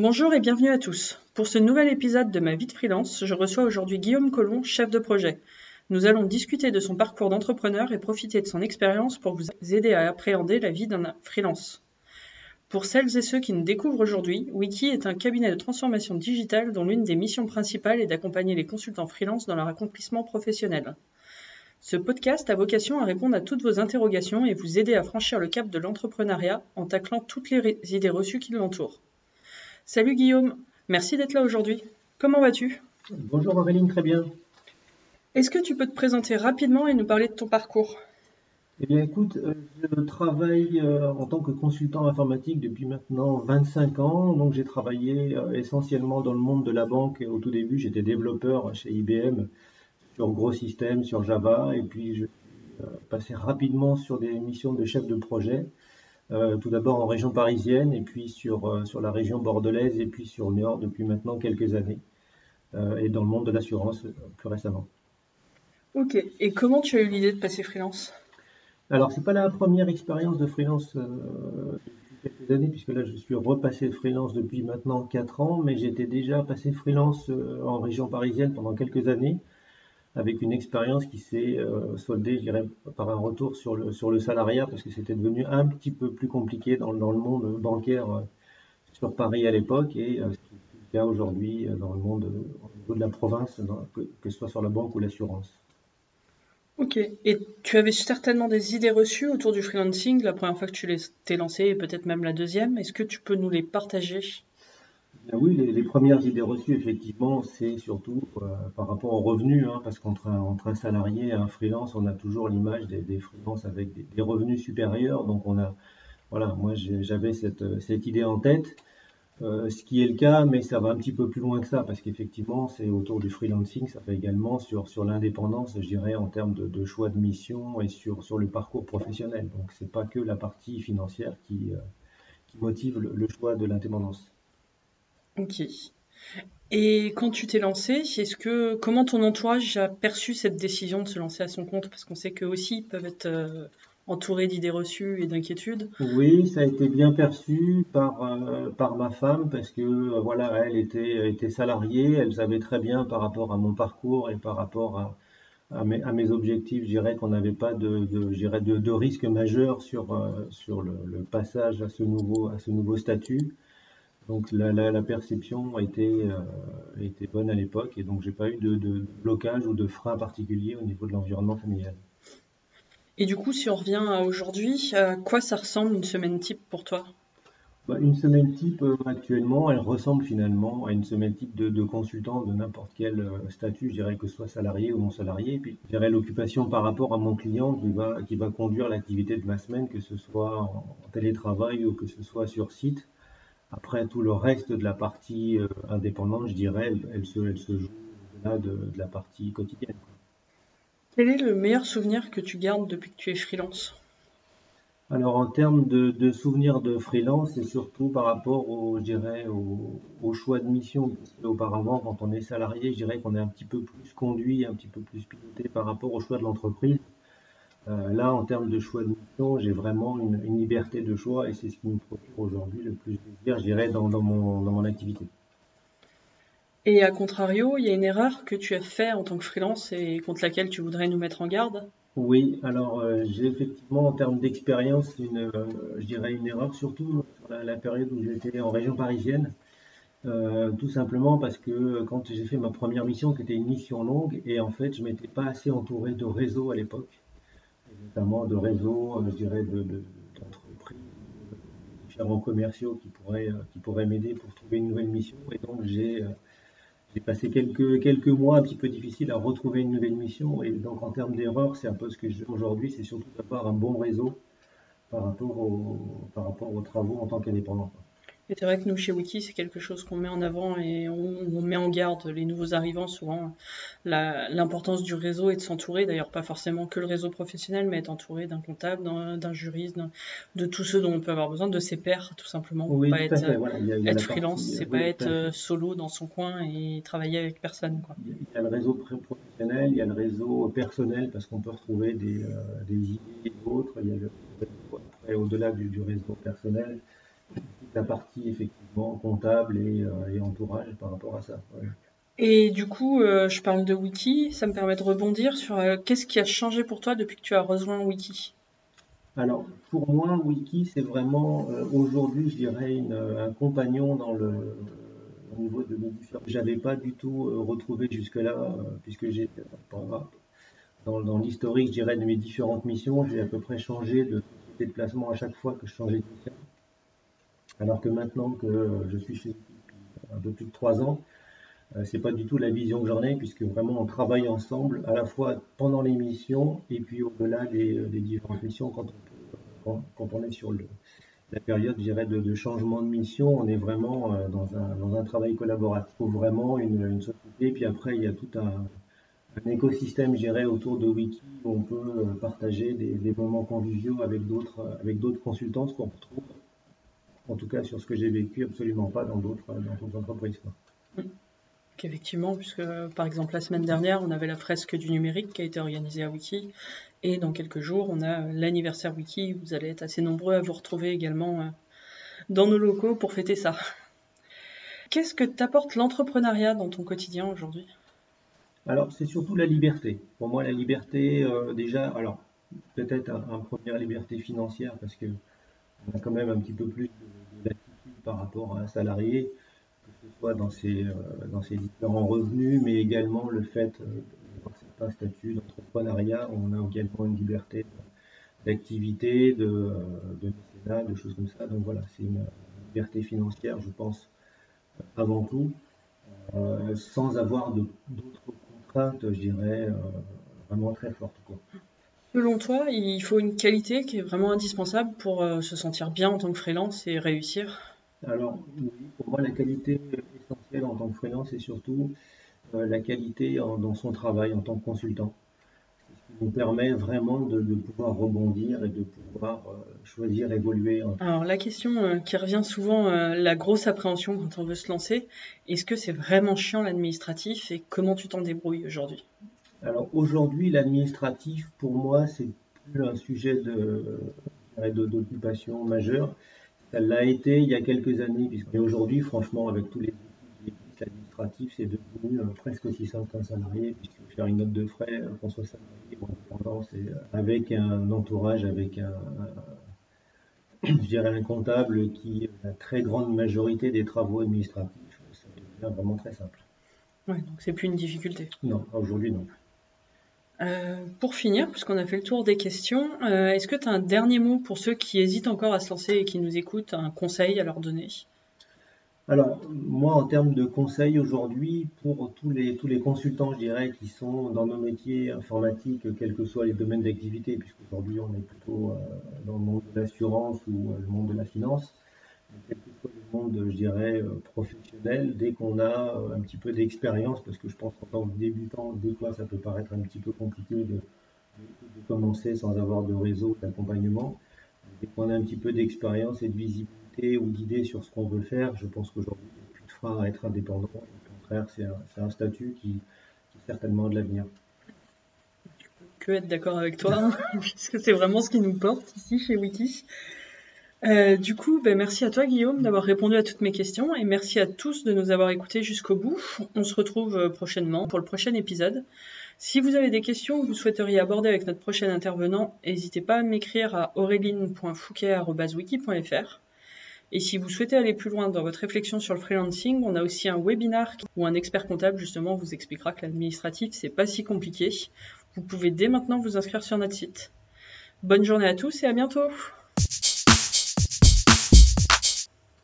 Bonjour et bienvenue à tous. Pour ce nouvel épisode de ma vie de freelance, je reçois aujourd'hui Guillaume Collomb, chef de projet. Nous allons discuter de son parcours d'entrepreneur et profiter de son expérience pour vous aider à appréhender la vie d'un freelance. Pour celles et ceux qui nous découvrent aujourd'hui, Wiki est un cabinet de transformation digitale dont l'une des missions principales est d'accompagner les consultants freelance dans leur accomplissement professionnel. Ce podcast a vocation à répondre à toutes vos interrogations et vous aider à franchir le cap de l'entrepreneuriat en taclant toutes les idées reçues qui l'entourent. Salut Guillaume, merci d'être là aujourd'hui. Comment vas-tu? Bonjour Auréline, très bien. Est-ce que tu peux te présenter rapidement et nous parler de ton parcours? Eh bien écoute, euh, je travaille euh, en tant que consultant informatique depuis maintenant 25 ans. Donc j'ai travaillé euh, essentiellement dans le monde de la banque. Au tout début, j'étais développeur chez IBM sur gros systèmes, sur Java, et puis je suis passé rapidement sur des missions de chef de projet. Tout d'abord en région parisienne, et puis sur, sur la région bordelaise, et puis sur Nord depuis maintenant quelques années, et dans le monde de l'assurance plus récemment. Ok. Et comment tu as eu l'idée de passer freelance? Alors, c'est pas la première expérience de freelance euh, depuis quelques années, puisque là, je suis repassé freelance depuis maintenant 4 ans, mais j'étais déjà passé freelance euh, en région parisienne pendant quelques années, avec une expérience qui s'est euh, soldée, je dirais, par un retour sur le, sur le salariat, parce que c'était devenu un petit peu plus compliqué dans, dans le monde bancaire sur Paris à l'époque, et ce qui est le cas aujourd'hui dans le monde de la province, que, que ce soit sur la banque ou l'assurance. Ok. Et tu avais certainement des idées reçues autour du freelancing? La première fois que tu t'es lancé et peut-être même la deuxième. Est-ce que tu peux nous les partager? Oui, les, premières idées reçues, effectivement, c'est surtout euh, par rapport aux revenus, hein, parce qu'entre un, entre un salarié et un freelance, on a toujours l'image des, freelances avec des, revenus supérieurs. Donc, on a, voilà, moi j'avais cette, idée en tête. Euh, ce qui est le cas, mais ça va un petit peu plus loin que ça, parce qu'effectivement, c'est autour du freelancing, ça va également sur, l'indépendance, je dirais, en termes de, choix de mission et sur, le parcours professionnel. Donc, c'est pas que la partie financière qui, euh, qui motive le, choix de l'indépendance. Ok. Et quand tu t'es lancé, est-ce que comment ton entourage a perçu cette décision de se lancer à son compte? Parce qu'on sait qu'eux aussi peuvent être euh, entouré d'idées reçues et d'inquiétudes Oui, ça a été bien perçu par, euh, par ma femme parce que euh, voilà, elle était, était salariée, elle savait très bien par rapport à mon parcours et par rapport à, mes, objectifs, je dirais qu'on n'avait pas de, de, de, de, risque majeur sur, sur le, le, passage à ce nouveau, à ce nouveau statut. Donc la, la, la perception a été, été bonne à l'époque et donc j'ai pas eu de, de blocage ou de frein particulier au niveau de l'environnement familial. Et du coup, si on revient à aujourd'hui, à quoi ça ressemble une semaine type pour toi? Bah, Une semaine type, euh, actuellement, elle ressemble finalement à une semaine type de, consultant de n'importe quel euh, statut, je dirais que ce soit salarié ou non salarié. Et puis, je dirais l'occupation par rapport à mon client qui va, qui va conduire l'activité de ma semaine, que ce soit en, télétravail ou que ce soit sur site. Après, tout le reste de la partie euh, indépendante, je dirais, elle, se, elle se joue au-delà de, de la partie quotidienne. Quel est le meilleur souvenir que tu gardes depuis que tu es freelance? Alors en termes de, souvenirs de freelance, c'est surtout par rapport au, je au, choix de mission. auparavant, quand on est salarié, je dirais qu'on est un petit peu plus conduit, un petit peu plus piloté par rapport au choix de l'entreprise. Euh, là, en termes de choix de mission, j'ai vraiment une, liberté de choix et c'est ce qui me procure aujourd'hui le plus de plaisir, je dirais, dans, dans, mon, dans mon activité. Et à contrario, il y a une erreur que tu as fait en tant que freelance et contre laquelle tu voudrais nous mettre en garde? Oui, alors euh, j'ai effectivement en termes d'expérience une, euh, je dirais une erreur, surtout sur la, période où j'étais en région parisienne. Euh, tout simplement parce que quand j'ai fait ma première mission, qui était une mission longue, et en fait je m'étais pas assez entouré de réseaux à l'époque, notamment de réseaux, je dirais, de, d'entreprises, de, différents commerciaux qui pourraient, qui pourraient m'aider pour trouver une nouvelle mission. Et donc j'ai j'ai passé quelques, quelques mois un petit peu difficiles à retrouver une nouvelle mission. Et donc, en termes d'erreur, c'est un peu ce que je aujourd'hui, c'est surtout d'avoir un bon réseau par rapport, au, par rapport aux travaux en tant qu'indépendant. C'est vrai que nous, chez Wiki, c'est quelque chose qu'on met en avant et on, met en garde les nouveaux arrivants souvent. L'importance du réseau et de s'entourer, d'ailleurs pas forcément que le réseau professionnel, mais être entouré d'un comptable, d'un juriste, de tous ceux dont on peut avoir besoin, de ses pairs, tout simplement. Oui, pas être, être freelance, c'est pas être euh, solo dans son coin et travailler avec personne. Quoi. Il y a le réseau professionnel, il y a le réseau personnel, parce qu'on peut retrouver des, euh, des idées et autres. Il y a le, au-delà du, du réseau personnel, la partie effectivement comptable et, et entourage par rapport à ça. Et du coup, je parle de Wiki, ça me permet de rebondir sur qu'est-ce qui a changé pour toi depuis que tu as rejoint Wiki? Alors, pour moi, Wiki, c'est vraiment aujourd'hui, je dirais, un compagnon dans le, au niveau de mes différents. J'avais pas du tout retrouvé jusque-là, puisque j'ai dans, l'historique, je dirais, de mes différentes missions, j'ai à peu près changé de déplacement à chaque fois que je changeais de mission. Alors que maintenant que je suis chez un peu plus de trois ans, euh, c'est pas du tout la vision que j'en ai, puisque vraiment on travaille ensemble, à la fois pendant les missions et puis au-delà des, différentes missions, quand on, est sur la période, je dirais, de, changement de mission, on est vraiment euh, dans un, dans un travail collaboratif. Il faut vraiment une, une société, puis après il y a tout un, écosystème, je autour de Wiki où on peut euh, partager des, moments conviviaux avec d'autres euh, avec d'autres consultants, ce qu'on retrouve, en tout cas sur ce que j'ai vécu, absolument pas dans d'autres euh, entreprises. Effectivement, puisque par exemple la semaine dernière, on avait la fresque du numérique qui a été organisée à Wiki, et dans quelques jours, on a l'anniversaire Wiki. Vous allez être assez nombreux à vous retrouver également dans nos locaux pour fêter ça. Qu'est-ce que t'apporte l'entrepreneuriat dans ton quotidien aujourd'hui? Alors, c'est surtout la liberté. Pour moi, la liberté, euh, déjà, alors, peut-être un, première liberté financière, parce que on a quand même un petit peu plus de, par rapport à un salarié, que ce soit dans ses, euh, dans différents revenus, mais également le fait euh, d'avoir certains statuts d'entrepreneuriat, on a également une liberté d'activité, de, de mécénat, de choses comme ça. Donc voilà, c'est une liberté financière, je pense, avant tout, sans avoir d'autres je dirais, euh, vraiment très forte. Selon toi, il faut une qualité qui est vraiment indispensable pour euh, se sentir bien en tant que freelance et réussir? Alors, pour moi, la qualité essentielle en tant que freelance, c'est surtout euh, la qualité dans son travail en tant que consultant nous permet vraiment de, pouvoir rebondir et de pouvoir euh, choisir, évoluer. Alors la question euh, qui revient souvent, euh, la grosse appréhension quand on veut se lancer, est-ce que c'est vraiment chiant l'administratif et comment tu t'en débrouilles aujourd'hui? Alors aujourd'hui, l'administratif, pour moi, c'est plus un sujet de d'occupation majeure. Ça l'a été il y a quelques années, puisque aujourd'hui, franchement, avec tous les administratif, c'est devenu euh, presque aussi simple qu'un salarié, puisque faire une note de frais, euh, qu'on soit salarié ou indépendant, c'est euh, avec un entourage, avec un, je dirais un comptable qui, la très grande majorité des travaux administratifs, ça devient vraiment très simple. Ouais, donc c'est plus une difficulté. Non, aujourd'hui non. Pour finir, puisqu'on a fait le tour des questions, est-ce que tu as un dernier mot pour ceux qui hésitent encore à se lancer et qui nous écoutent, un conseil à leur donner? Alors, moi, en termes de conseils aujourd'hui, pour tous les, tous les consultants, je dirais, qui sont dans nos métiers informatiques, quels que soient les domaines d'activité, puisqu'aujourd'hui, on est plutôt euh, dans le monde de l'assurance ou euh, le monde de la finance, quel que monde, je dirais, euh, professionnel, dès qu'on a un petit peu d'expérience, parce que je pense qu'en tant que débutant, des fois, ça peut paraître un petit peu compliqué de, commencer sans avoir de réseau d'accompagnement. Dès qu'on a un petit peu d'expérience et de visibilité, ou d'idées sur ce qu'on veut faire, je pense qu'aujourd'hui, il n'y a plus de frein à être indépendant. Au contraire, c'est un, statut qui, est certainement de l'avenir. Que être d'accord avec toi, puisque c'est vraiment ce qui nous porte ici chez Wiki. Euh, du coup, ben, merci à toi Guillaume d'avoir répondu à toutes mes questions et merci à tous de nous avoir écoutés jusqu'au bout. On se retrouve euh, prochainement pour le prochain épisode. Si vous avez des questions que vous souhaiteriez aborder avec notre prochain intervenant, n'hésitez pas à m'écrire à aureline.fouquet.wiki.fr. Et si vous souhaitez aller plus loin dans votre réflexion sur le freelancing, on a aussi un webinar où un expert comptable justement vous expliquera que l'administratif c'est pas si compliqué. Vous pouvez dès maintenant vous inscrire sur notre site. Bonne journée à tous et à bientôt